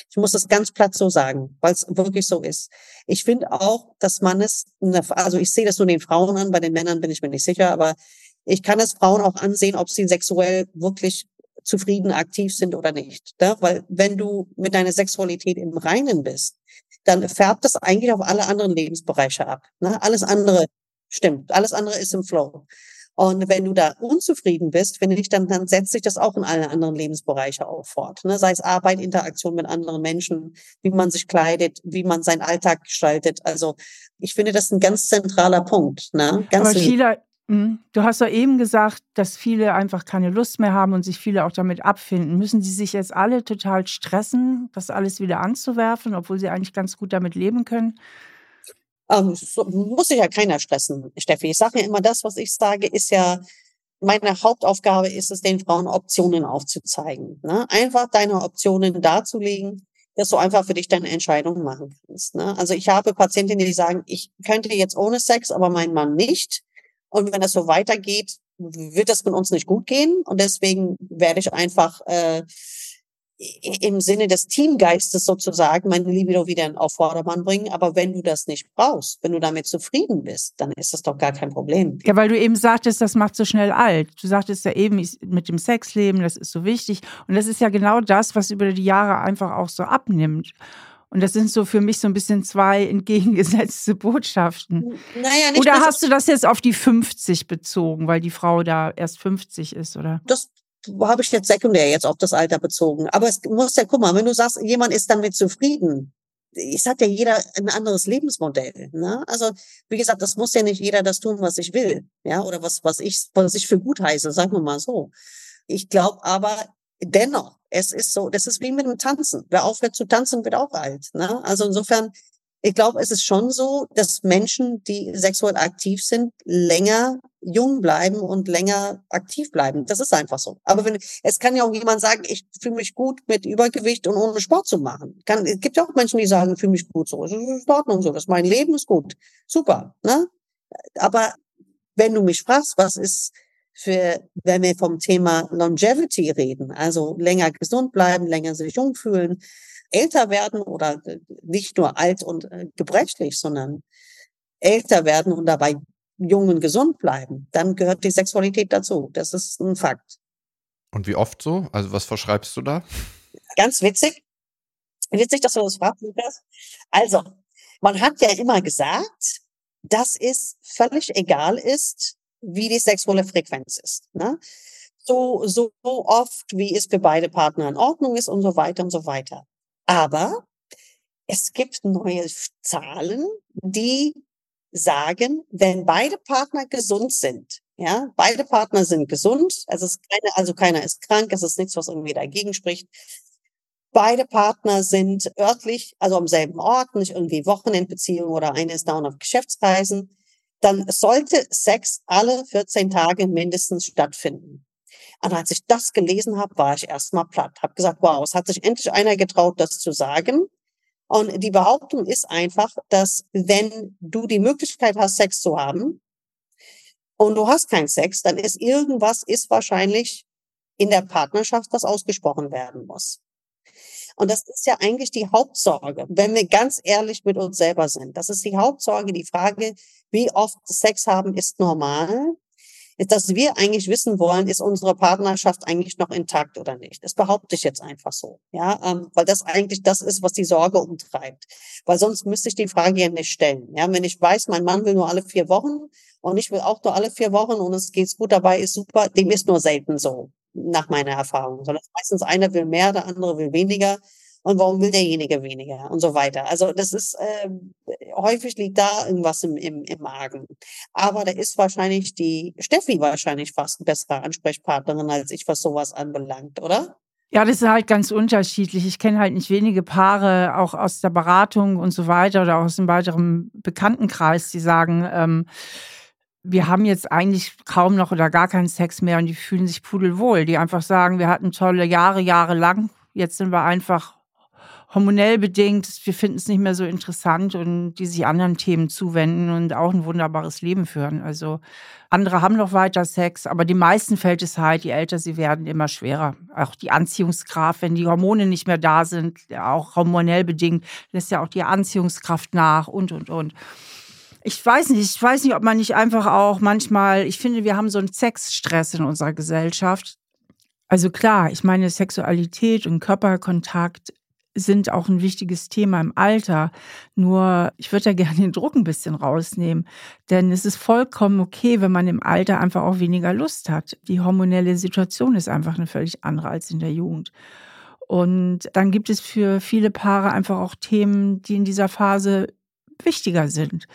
Ich muss das ganz platt so sagen, weil es wirklich so ist. Ich finde auch, dass man es, also ich sehe das nur den Frauen an, bei den Männern bin ich mir nicht sicher, aber ich kann es Frauen auch ansehen, ob sie sexuell wirklich zufrieden aktiv sind oder nicht. Ne? Weil wenn du mit deiner Sexualität im Reinen bist, dann färbt das eigentlich auf alle anderen Lebensbereiche ab. Ne? Alles andere stimmt, alles andere ist im Flow. Und wenn du da unzufrieden bist, finde ich, dann, dann setzt sich das auch in alle anderen Lebensbereiche auch fort. Ne? Sei es Arbeit, Interaktion mit anderen Menschen, wie man sich kleidet, wie man seinen Alltag gestaltet. Also ich finde das ein ganz zentraler Punkt. Ne? Ganz Aber Sheila, hm, du hast doch eben gesagt, dass viele einfach keine Lust mehr haben und sich viele auch damit abfinden. Müssen sie sich jetzt alle total stressen, das alles wieder anzuwerfen, obwohl sie eigentlich ganz gut damit leben können? Ähm, so, muss sich ja keiner stressen, Steffi. Ich sage ja immer, das, was ich sage, ist ja, meine Hauptaufgabe ist es, den Frauen Optionen aufzuzeigen. Ne? Einfach deine Optionen darzulegen, dass du einfach für dich deine Entscheidung machen kannst. Ne? Also ich habe Patientinnen, die sagen, ich könnte jetzt ohne Sex, aber mein Mann nicht. Und wenn das so weitergeht, wird das mit uns nicht gut gehen. Und deswegen werde ich einfach äh, im Sinne des Teamgeistes sozusagen meine Libido wieder auf Vordermann bringen. Aber wenn du das nicht brauchst, wenn du damit zufrieden bist, dann ist das doch gar kein Problem. Ja, weil du eben sagtest, das macht so schnell alt. Du sagtest ja eben mit dem Sexleben, das ist so wichtig. Und das ist ja genau das, was über die Jahre einfach auch so abnimmt. Und das sind so für mich so ein bisschen zwei entgegengesetzte Botschaften. Naja, nicht, oder hast du das jetzt auf die 50 bezogen, weil die Frau da erst 50 ist, oder? Das habe ich jetzt sekundär jetzt auf das Alter bezogen. Aber es muss ja, guck mal, wenn du sagst, jemand ist damit zufrieden, es hat ja jeder ein anderes Lebensmodell. Ne? Also wie gesagt, das muss ja nicht jeder das tun, was ich will, ja, oder was was ich was ich für gut heiße, sagen wir mal so. Ich glaube aber dennoch, es ist so, das ist wie mit dem Tanzen. Wer aufhört zu tanzen, wird auch alt. Ne? Also insofern ich glaube, es ist schon so, dass Menschen, die sexuell aktiv sind, länger jung bleiben und länger aktiv bleiben. Das ist einfach so. Aber wenn, es kann ja auch jemand sagen, ich fühle mich gut mit Übergewicht und ohne Sport zu machen. Kann, es gibt ja auch Menschen, die sagen, ich fühle mich gut so. Das ist in Ordnung so. Das mein Leben ist gut. Super. Ne? Aber wenn du mich fragst, was ist für, wenn wir vom Thema Longevity reden, also länger gesund bleiben, länger sich jung fühlen, älter werden oder nicht nur alt und äh, gebrechlich, sondern älter werden und dabei jung und gesund bleiben, dann gehört die Sexualität dazu. Das ist ein Fakt. Und wie oft so? Also was verschreibst du da? Ganz witzig. Witzig, dass du das fragst, Lukas. Also, man hat ja immer gesagt, dass es völlig egal ist, wie die sexuelle Frequenz ist. Ne? So, so oft, wie es für beide Partner in Ordnung ist und so weiter und so weiter. Aber es gibt neue Zahlen, die sagen, wenn beide Partner gesund sind, ja, beide Partner sind gesund, also, keine, also keiner ist krank, es ist nichts, was irgendwie dagegen spricht. Beide Partner sind örtlich, also am selben Ort, nicht irgendwie Wochenendbeziehung oder eine ist down auf Geschäftsreisen, dann sollte Sex alle 14 Tage mindestens stattfinden. Und als ich das gelesen habe, war ich erstmal platt. Habe gesagt, wow, es hat sich endlich einer getraut, das zu sagen. Und die Behauptung ist einfach, dass wenn du die Möglichkeit hast, Sex zu haben und du hast keinen Sex, dann ist irgendwas, ist wahrscheinlich in der Partnerschaft, das ausgesprochen werden muss. Und das ist ja eigentlich die Hauptsorge, wenn wir ganz ehrlich mit uns selber sind. Das ist die Hauptsorge, die Frage, wie oft Sex haben ist normal ist, dass wir eigentlich wissen wollen, ist unsere Partnerschaft eigentlich noch intakt oder nicht. Das behaupte ich jetzt einfach so, ja, ähm, weil das eigentlich das ist, was die Sorge umtreibt. Weil sonst müsste ich die Frage ja nicht stellen. Ja, wenn ich weiß, mein Mann will nur alle vier Wochen und ich will auch nur alle vier Wochen und es geht gut dabei, ist super, dem ist nur selten so, nach meiner Erfahrung. Sondern meistens einer will mehr, der andere will weniger und warum will derjenige weniger und so weiter. Also das ist äh, häufig liegt da irgendwas im, im, im Magen. Aber da ist wahrscheinlich die Steffi wahrscheinlich fast eine bessere Ansprechpartnerin als ich, was sowas anbelangt, oder? Ja, das ist halt ganz unterschiedlich. Ich kenne halt nicht wenige Paare, auch aus der Beratung und so weiter oder aus einem weiteren Bekanntenkreis, die sagen, ähm, wir haben jetzt eigentlich kaum noch oder gar keinen Sex mehr und die fühlen sich pudelwohl. Die einfach sagen, wir hatten tolle Jahre, Jahre lang. Jetzt sind wir einfach hormonell bedingt, wir finden es nicht mehr so interessant und die sich anderen Themen zuwenden und auch ein wunderbares Leben führen. Also andere haben noch weiter Sex, aber die meisten fällt es halt, je älter sie werden, immer schwerer. Auch die Anziehungskraft, wenn die Hormone nicht mehr da sind, auch hormonell bedingt, lässt ja auch die Anziehungskraft nach und, und, und. Ich weiß nicht, ich weiß nicht, ob man nicht einfach auch manchmal, ich finde, wir haben so einen Sexstress in unserer Gesellschaft. Also klar, ich meine, Sexualität und Körperkontakt sind auch ein wichtiges Thema im Alter. Nur ich würde da gerne den Druck ein bisschen rausnehmen. Denn es ist vollkommen okay, wenn man im Alter einfach auch weniger Lust hat. Die hormonelle Situation ist einfach eine völlig andere als in der Jugend. Und dann gibt es für viele Paare einfach auch Themen, die in dieser Phase wichtiger sind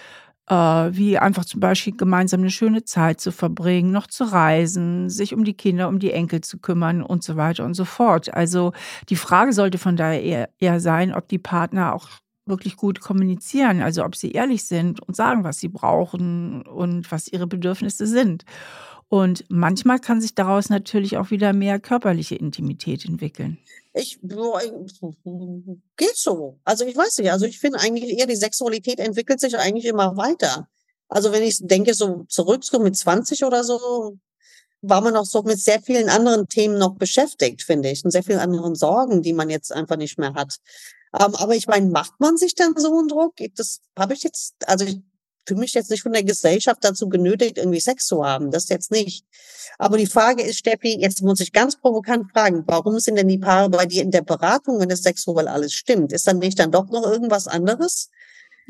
wie einfach zum Beispiel gemeinsam eine schöne Zeit zu verbringen, noch zu reisen, sich um die Kinder, um die Enkel zu kümmern und so weiter und so fort. Also die Frage sollte von daher eher, eher sein, ob die Partner auch wirklich gut kommunizieren, also ob sie ehrlich sind und sagen, was sie brauchen und was ihre Bedürfnisse sind. Und manchmal kann sich daraus natürlich auch wieder mehr körperliche Intimität entwickeln. Ich, geht so. Also ich weiß nicht. Also ich finde eigentlich eher, die Sexualität entwickelt sich eigentlich immer weiter. Also wenn ich denke, so zurück so mit 20 oder so, war man auch so mit sehr vielen anderen Themen noch beschäftigt, finde ich. Und sehr vielen anderen Sorgen, die man jetzt einfach nicht mehr hat. Ähm, aber ich meine, macht man sich dann so einen Druck? Das habe ich jetzt, also ich fühle mich jetzt nicht von der Gesellschaft dazu genötigt, irgendwie Sex zu haben. Das jetzt nicht. Aber die Frage ist, Steffi, jetzt muss ich ganz provokant fragen, warum sind denn die Paare bei dir in der Beratung, wenn es sexuell alles stimmt? Ist dann nicht dann doch noch irgendwas anderes?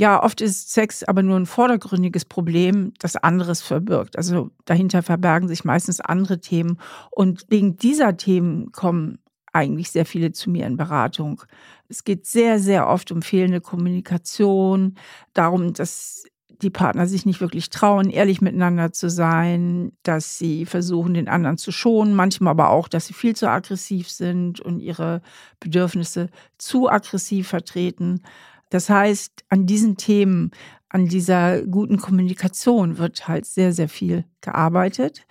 Ja, oft ist Sex aber nur ein vordergründiges Problem, das anderes verbirgt. Also dahinter verbergen sich meistens andere Themen. Und wegen dieser Themen kommen eigentlich sehr viele zu mir in Beratung. Es geht sehr, sehr oft um fehlende Kommunikation, darum, dass die Partner sich nicht wirklich trauen, ehrlich miteinander zu sein, dass sie versuchen, den anderen zu schonen, manchmal aber auch, dass sie viel zu aggressiv sind und ihre Bedürfnisse zu aggressiv vertreten. Das heißt, an diesen Themen, an dieser guten Kommunikation wird halt sehr, sehr viel gearbeitet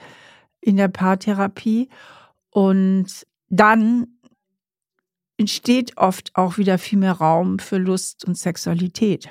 in der Paartherapie. Und dann entsteht oft auch wieder viel mehr Raum für Lust und Sexualität.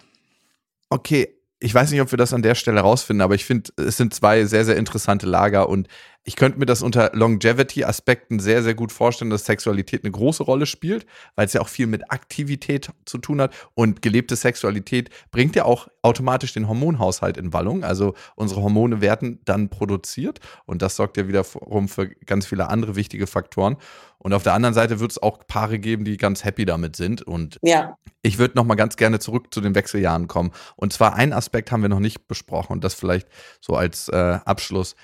Okay, ich weiß nicht, ob wir das an der Stelle rausfinden, aber ich finde, es sind zwei sehr, sehr interessante Lager und ich könnte mir das unter Longevity-Aspekten sehr, sehr gut vorstellen, dass Sexualität eine große Rolle spielt, weil es ja auch viel mit Aktivität zu tun hat. Und gelebte Sexualität bringt ja auch automatisch den Hormonhaushalt in Wallung. Also unsere Hormone werden dann produziert und das sorgt ja wiederum für ganz viele andere wichtige Faktoren. Und auf der anderen Seite wird es auch Paare geben, die ganz happy damit sind. Und ja. ich würde noch mal ganz gerne zurück zu den Wechseljahren kommen. Und zwar ein Aspekt haben wir noch nicht besprochen und das vielleicht so als äh, Abschluss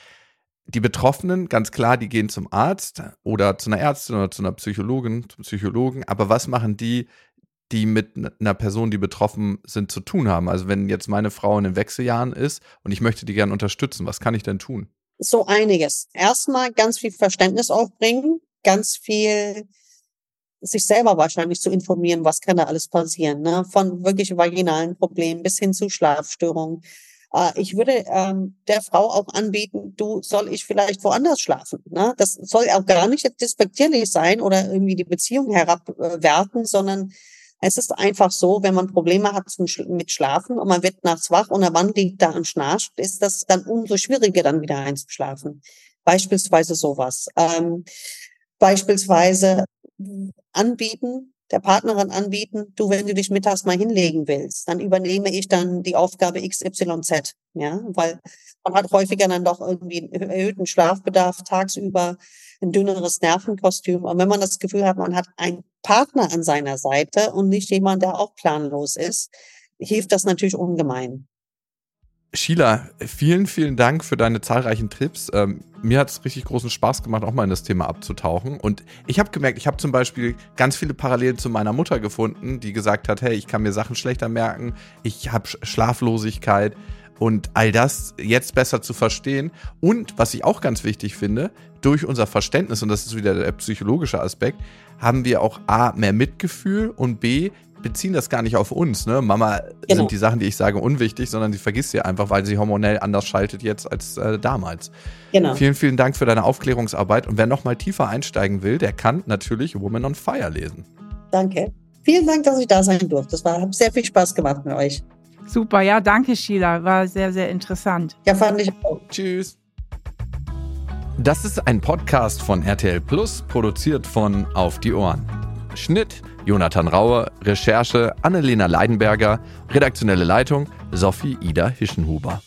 die Betroffenen, ganz klar, die gehen zum Arzt oder zu einer Ärztin oder zu einer Psychologin, zum Psychologen. Aber was machen die, die mit einer Person, die betroffen sind, zu tun haben? Also wenn jetzt meine Frau in den Wechseljahren ist und ich möchte die gerne unterstützen, was kann ich denn tun? So einiges. Erstmal ganz viel Verständnis aufbringen, ganz viel sich selber wahrscheinlich zu informieren, was kann da alles passieren, ne? von wirklich vaginalen Problemen bis hin zu Schlafstörungen ich würde ähm, der Frau auch anbieten, du soll ich vielleicht woanders schlafen. Ne? Das soll auch gar nicht despektierlich sein oder irgendwie die Beziehung herabwerten, sondern Es ist einfach so, wenn man Probleme hat mit Schlafen und man wird nachts wach und der Mann liegt da und schnarcht, ist das dann umso schwieriger, dann wieder einzuschlafen. Beispielsweise sowas. Ähm, beispielsweise anbieten, der Partnerin anbieten, du, wenn du dich mittags mal hinlegen willst, dann übernehme ich dann die Aufgabe XYZ, ja, weil man hat häufiger dann doch irgendwie einen erhöhten Schlafbedarf tagsüber, ein dünneres Nervenkostüm. Und wenn man das Gefühl hat, man hat einen Partner an seiner Seite und nicht jemand, der auch planlos ist, hilft das natürlich ungemein. Sheila, vielen, vielen Dank für deine zahlreichen Tipps. Ähm, mir hat es richtig großen Spaß gemacht, auch mal in das Thema abzutauchen. Und ich habe gemerkt, ich habe zum Beispiel ganz viele Parallelen zu meiner Mutter gefunden, die gesagt hat, hey, ich kann mir Sachen schlechter merken, ich habe Schlaflosigkeit und all das jetzt besser zu verstehen. Und was ich auch ganz wichtig finde, durch unser Verständnis, und das ist wieder der psychologische Aspekt, haben wir auch A, mehr Mitgefühl und B, beziehen das gar nicht auf uns. Ne? Mama genau. sind die Sachen, die ich sage, unwichtig, sondern sie vergisst sie einfach, weil sie hormonell anders schaltet jetzt als äh, damals. Genau. Vielen, vielen Dank für deine Aufklärungsarbeit. Und wer noch mal tiefer einsteigen will, der kann natürlich Woman on Fire lesen. Danke. Vielen Dank, dass ich da sein durfte. Das war, hat sehr viel Spaß gemacht mit euch. Super, ja, danke, Sheila. War sehr, sehr interessant. Ja, fand ich auch. Tschüss. Das ist ein Podcast von RTL Plus, produziert von Auf die Ohren. Schnitt Jonathan Raue, Recherche Annelena Leidenberger, redaktionelle Leitung Sophie Ida Hischenhuber.